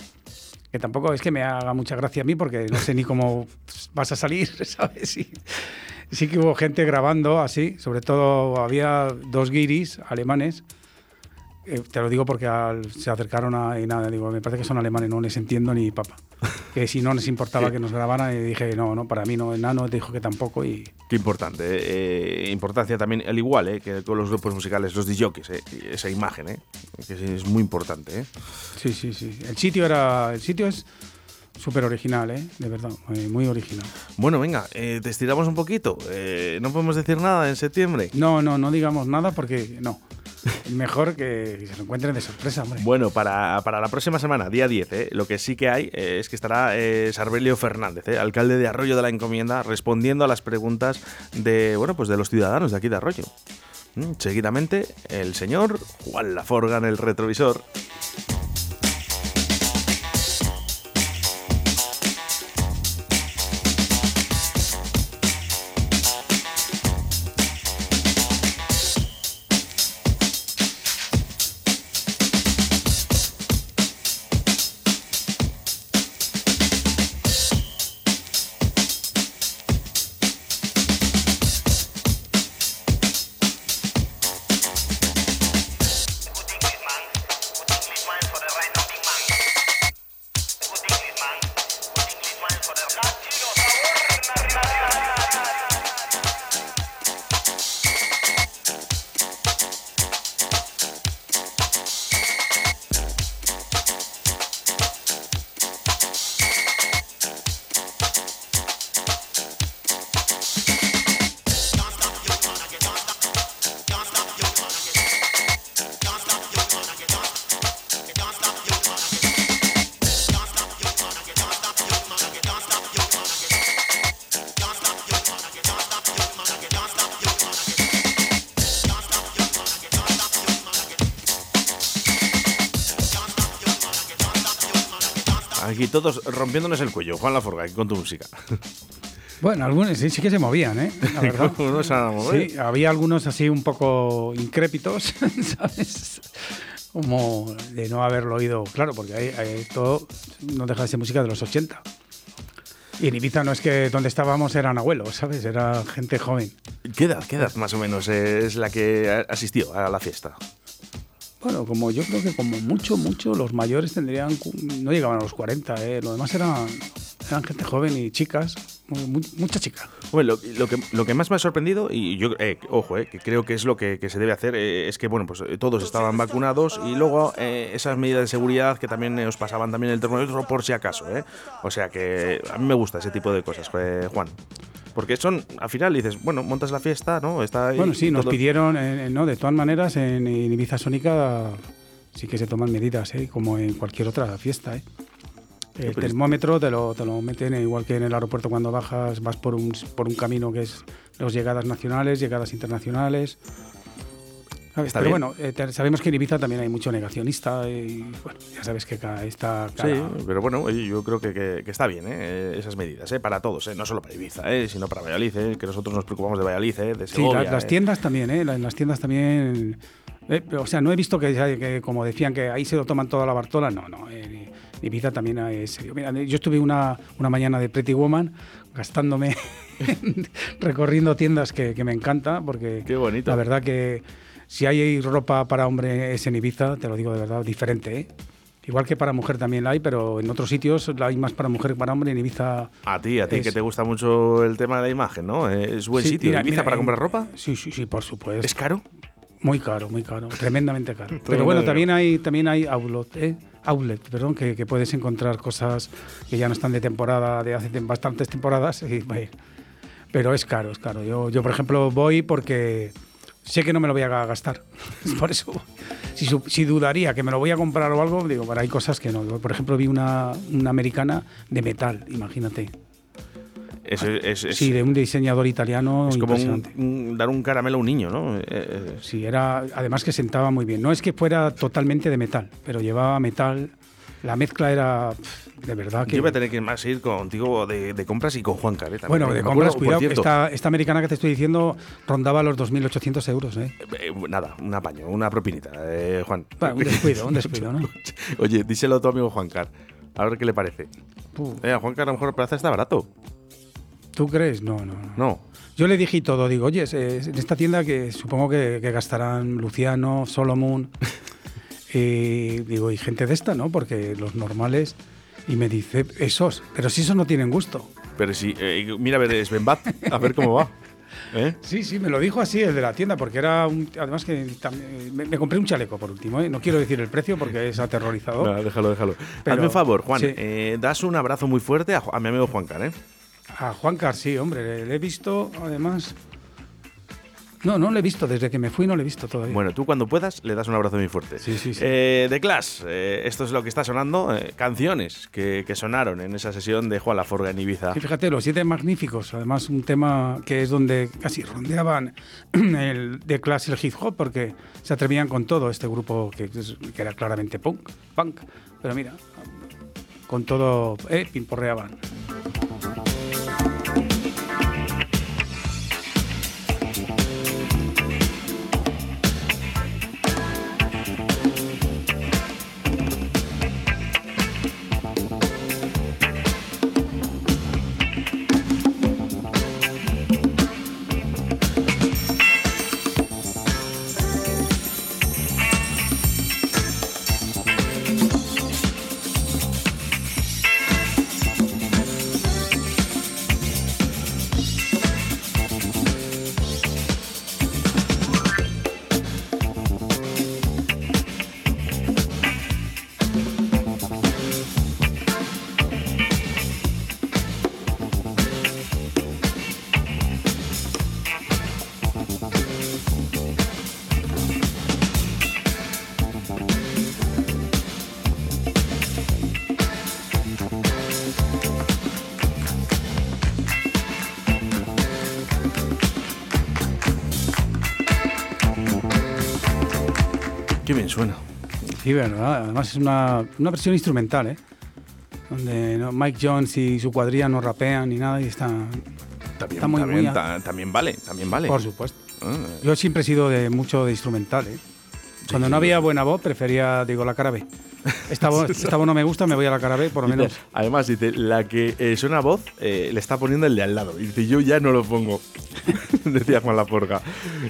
Que tampoco es que me haga mucha gracia a mí porque no sé ni cómo vas a salir, ¿sabes? Sí, sí que hubo gente grabando así, sobre todo había dos guiris alemanes. Eh, te lo digo porque al- se acercaron a, y nada, digo, me parece que son alemanes, no les entiendo ni papa. Que si no les importaba que nos grabaran, y dije, no, no, para mí no, Nano te dijo que tampoco y... Qué importante. eh, importancia también, al igual eh, que con los grupos musicales, los DJs, eh, esa imagen, eh, que es, muy importante. Eh. Sí, sí, sí. El sitio era. El sitio es súper original, ¿eh? De verdad, muy, muy original. Bueno, venga, eh, te estiramos un poquito. eh, no podemos decir nada en septiembre. No, no, no digamos nada porque no. Mejor que se lo encuentren de sorpresa, hombre. Bueno, para, para la próxima semana, día 10, eh, lo que sí que hay eh, es que estará eh, Sarbelio Fernández, eh, alcalde de Arroyo de la Encomienda, respondiendo a las preguntas de, bueno, pues de los ciudadanos de aquí de Arroyo. Mm, Seguidamente, el señor Juan Laforga en el retrovisor. Todos rompiéndonos el cuello. Juan Laforga, con tu música. Bueno, algunos sí, sí que se movían, ¿eh? La verdad. Sí, había algunos así un poco incrépitos, ¿sabes? Como de no haberlo oído, claro, porque ahí todo no deja de ser música de los 80. Y en Ibiza no es que donde estábamos eran abuelos, ¿sabes? Era gente joven. ¿Qué edad, qué edad más o menos es la que asistió a la fiesta? Bueno, como yo creo que como mucho, mucho, los mayores tendrían, no llegaban a los 40, ¿eh? Lo demás eran, eran gente joven y chicas, mu- mu- mucha chica. Bueno, lo, lo que, lo que más me ha sorprendido, y yo, eh, ojo, eh, que creo que es lo que, se debe hacer, eh, es que, bueno, pues eh, todos estaban vacunados y luego eh, esas medidas de seguridad que también os pasaban también el termómetro por si acaso, ¿eh? O sea que a mí me gusta ese tipo de cosas, Juan. Porque son, al final dices, bueno, montas la fiesta, ¿no? Está ahí Bueno, sí, nos todo- pidieron, eh, no, de todas maneras, en, en Ibiza Sónica sí que se toman medidas, ¿eh? como en cualquier otra fiesta. ¿eh? El termómetro te lo, te lo meten eh, igual que en el aeropuerto cuando bajas, vas por un, por un camino que es los llegadas nacionales, llegadas internacionales. Pero bien. bueno, eh, sabemos que en Ibiza también hay mucho negacionista y bueno, ya sabes que ca- está Sí, cada- pero bueno, yo creo que, que- que está bien ¿eh? esas medidas, ¿eh? para todos, ¿eh? no solo para Ibiza, ¿eh? sino para Valladolid, que nosotros nos preocupamos de Valladolid, de Sí, Segovia. la- las tiendas también, ¿eh? En las tiendas también. o sea, no he visto que, que, como decían, que ahí se lo toman toda la Bartola. No, no. Ibiza también es serio. Mira, yo estuve una, una mañana de Pretty Woman gastándome recorriendo tiendas que, que me encanta porque Qué bonito. la verdad que si hay ropa para hombre es en Ibiza, te lo digo de verdad, diferente, ¿eh? Igual que para mujer también la hay, pero en otros sitios la hay más para mujer que para hombre. En Ibiza. A ti, a ti es- que te gusta mucho el tema de la imagen, ¿no? Es buen Sí, sitio. mira, ¿Ibiza mira, para en- comprar ropa? Sí, sí, sí, por supuesto. ¿Es caro? Muy caro, muy caro, tremendamente caro. Pero bueno, también hay, también hay outlet, ¿eh? outlet perdón, que, que puedes encontrar cosas que ya no están de temporada, de hace tem- bastantes temporadas. y, vaya. pero es caro, es caro. Yo, yo, por ejemplo, voy porque sé que no me lo voy a gastar. por eso, si, dudaría que me lo voy a comprar o algo, digo, pero hay cosas que no. Por ejemplo, vi una, una americana de metal, imagínate. Es, es- es- Sí, de un diseñador italiano es como un- dar un caramelo a un niño, ¿no? Eh, eh, Sí, era además que sentaba muy bien. No es que fuera totalmente de metal, pero llevaba metal. La mezcla era de verdad que. Yo voy a tener que más ir contigo de, de compras y con Juan Caré también. bueno, de compras, cuidado. Esta, esta americana que te estoy diciendo rondaba los 2.800 euros. ¿eh? eh, nada, un apaño, una propinita, eh, Juan. Bueno, un descuido, un descuido, ¿no? Oye, díselo a tu amigo Juan Car. A ver qué le parece. Eh, a Juan Car a lo mejor el plaza está barato. ¿Tú crees? No, no, no. No. Yo le dije todo, digo, oye, en esta tienda que supongo que, que gastarán Luciano, Solomon, y digo, y gente de esta, ¿no? Porque los normales, y me dice, esos, pero si esos no tienen gusto. Pero sí, eh, mira a ver, es Ben Bat, a ver cómo va. ¿Eh? Sí, sí, me lo dijo así el de la tienda, porque era un, además que también- me, me compré un chaleco por último, ¿eh? no quiero decir el precio porque es aterrorizador. No, déjalo, déjalo. Pero- Hazme un favor, Juan. sí. eh, das un abrazo muy fuerte a, mi amigo Juan Car, ¿eh? A Juan Car, sí, hombre, le, le he visto, además. No, no le he visto, desde que me fui no le he visto todavía. Bueno, tú cuando puedas le das un abrazo muy fuerte. Sí, sí, sí. Eh, The Clash, eh, esto es lo que está sonando. eh, canciones que, que sonaron en esa sesión de Juan Laforga en Ibiza. Y fíjate, los siete magníficos, además un tema que es donde casi rondeaban el de clase el hip hop, porque se atrevían con todo este grupo que, que era claramente punk, punk, pero mira, con todo, eh, pimporreaban. Verdad, además es una, una versión instrumental, ¿eh? Donde ¿no? Mike Jones y su cuadrilla no rapean ni nada y está, También, Está muy- también, muy a- ta- también vale, también vale. por supuesto. Ah, Yo siempre he sido de mucho de instrumental, ¿eh? Cuando no había buena voz, prefería, digo, la cara B. Esta voz, esta voz no me gusta, me voy a la cara B, por lo Dice- menos. además, dice, la que eh, suena voz eh, le está poniendo el de al lado. Y dice, yo ya no lo pongo. Decía Juan Laforga.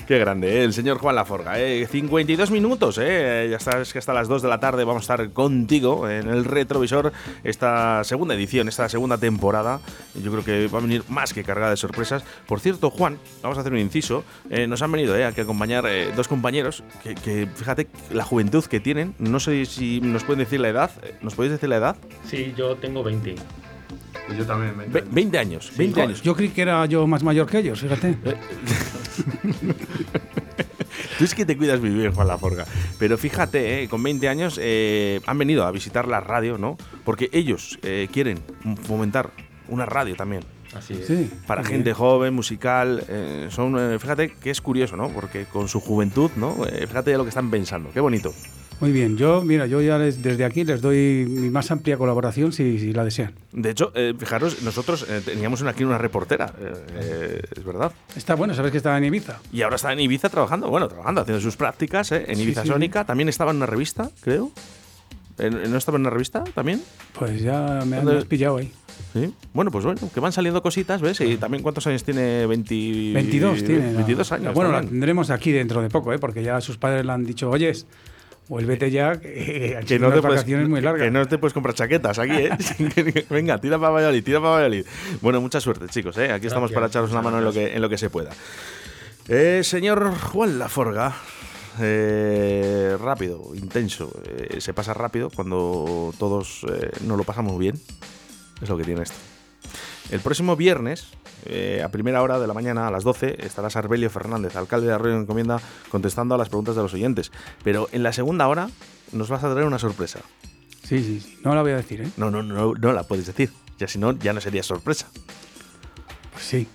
Qué grande, ¿eh? el señor Juan Laforga. ¿eh? 52 minutos, ¿eh? ya sabes que hasta las 2 de la tarde vamos a estar contigo en el retrovisor esta segunda edición, esta segunda temporada. Yo creo que va a venir más que cargada de sorpresas. Por cierto, Juan, vamos a hacer un inciso. eh, nos han venido eh, a que acompañar eh, dos compañeros que, que, fíjate, la juventud que tienen. No sé si nos pueden decir la edad. eh, ¿Nos podéis decir la edad? Sí, yo tengo 20. Yo también. me Ve- 20 años. 20 años. Yo creí que era yo más mayor que ellos, fíjate. Tú es que te cuidas vivir, Juan Laforga. Pero fíjate, eh, con 20 años eh, han venido a visitar la radio, ¿no? Porque ellos eh, quieren fomentar una radio también. Así es. Sí. Para muy gente bien. joven, musical. eh, son, eh, fíjate que es curioso, ¿no? Porque con su juventud, ¿no? Eh, fíjate ya lo que están pensando. Qué bonito. Muy bien, yo, mira, yo ya les- desde aquí les doy mi más amplia colaboración si, si la desean. De hecho, eh, fijaros, nosotros eh, teníamos una- aquí una reportera, eh, eh, es verdad. Está bueno, sabes que está en Ibiza. Y ahora está en Ibiza trabajando, bueno, trabajando, haciendo sus prácticas, ¿eh? En Ibiza sí, Sónica. También estaba en una revista, creo. ¿En- ¿No estaba en una revista también? Pues ya me han ¿Dónde- has pillado ahí. Sí. Bueno, pues bueno, que van saliendo cositas, ¿ves? Y también cuántos años tiene 20... 22 tiene. la- 22 años. Bueno, la tendremos aquí dentro de poco, ¿eh? porque ya sus padres le han dicho, oyes, vuélvete ya, que, que no, te puedes, muy largas. que no te puedes comprar chaquetas aquí, ¿eh? Venga, tira para Valladolid, tira para Valladolid. Bueno, mucha suerte, chicos, ¿eh? Aquí estamos para echaros una mano en lo que, en lo que se pueda. Eh, señor Juan Laforga, eh, rápido, intenso. eh, se pasa rápido cuando todos nos lo pasamos bien. Es lo que tiene esto. El próximo viernes, eh, a primera hora de la mañana, a las 12, estará Sarbelio Fernández, alcalde de Arroyo Encomienda, contestando a las preguntas de los oyentes. Pero en la segunda hora nos vas a traer una sorpresa. Sí, sí, sí. No la voy a decir, ¿eh? No, no, no, no la puedes decir. Ya si no, ya no sería sorpresa. Pues sí.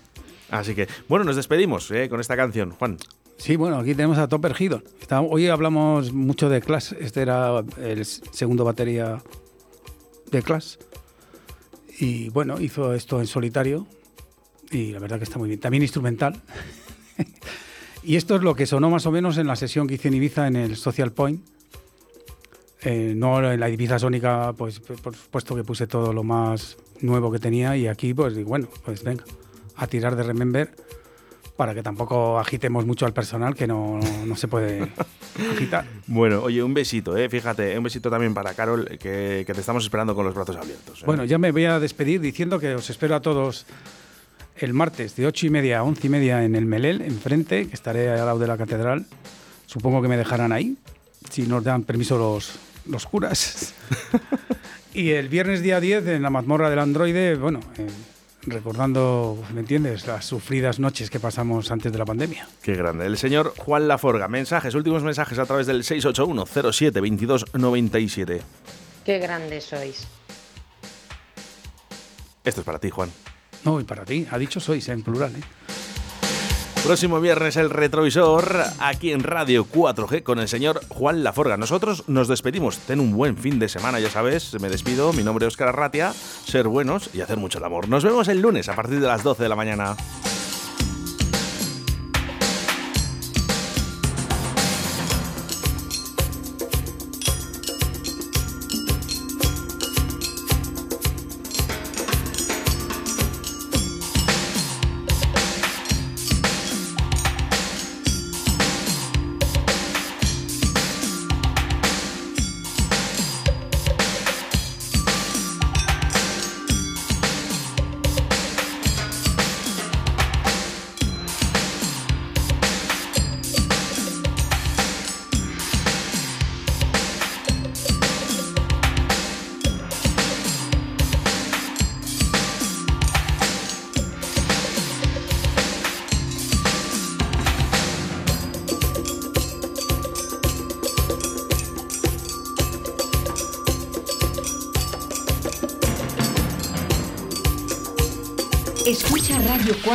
Así que, bueno, nos despedimos eh, con esta canción, Juan. Sí, bueno, aquí tenemos a Topper Hidon. Hoy hablamos mucho de Clash. Este era el segundo batería de Clash. Y bueno, hizo esto en solitario. Y la verdad que está muy bien. También instrumental. y esto es lo que sonó más o menos en la sesión que hice en Ibiza en el Social Point. Eh, no en la Ibiza Sónica, pues por supuesto que puse todo lo más nuevo que tenía. Y aquí, pues digo, bueno, pues venga, a tirar de Remember para que tampoco agitemos mucho al personal, que no, no se puede agitar. Bueno, oye, un besito, eh, fíjate, un besito también para Carol, que, que te estamos esperando con los brazos abiertos. eh. Bueno, ya me voy a despedir diciendo que os espero a todos el martes de 8 y media a 11 y media en el Melel, enfrente, que estaré al lado de la catedral. Supongo que me dejarán ahí, si nos dan permiso los, los curas. y el viernes día 10 en la mazmorra del androide, bueno, eh, recordando, ¿me entiendes?, las sufridas noches que pasamos antes de la pandemia. Qué grande. El señor Juan Laforga, mensajes, últimos mensajes a través del 681 07 22 97. Qué grandes sois. Esto es para ti, Juan. No, y para ti, ha dicho sois en plural, ¿eh? Próximo viernes el retrovisor aquí en Radio 4G con el señor Juan Laforga. Nosotros nos despedimos. Ten un buen fin de semana, ya sabes. Me despido. Mi nombre es Oscar Arratia. Ser buenos y hacer mucho el amor. Nos vemos el lunes a partir de las 12 de la mañana.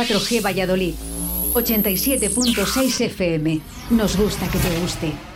4G Valladolid, 87.6 FM. Nos gusta que te guste.